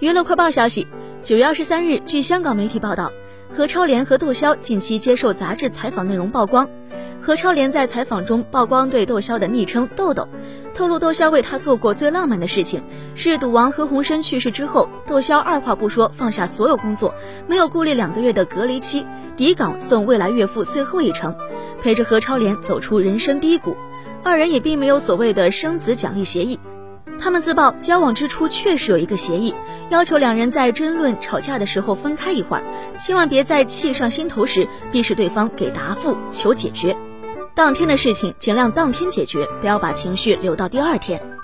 娱乐快报消息：九月二十三日，据香港媒体报道，何超莲和窦骁近期接受杂志采访内容曝光。何超莲在采访中曝光对窦骁的昵称“豆豆”，透露窦骁为他做过最浪漫的事情是赌王何鸿燊去世之后，窦骁二话不说放下所有工作，没有顾虑两个月的隔离期，抵港送未来岳父最后一程，陪着何超莲走出人生低谷。二人也并没有所谓的生子奖励协议。他们自曝交往之初确实有一个协议，要求两人在争论吵架的时候分开一会儿，千万别在气上心头时逼使对方给答复求解决。当天的事情尽量当天解决，不要把情绪留到第二天。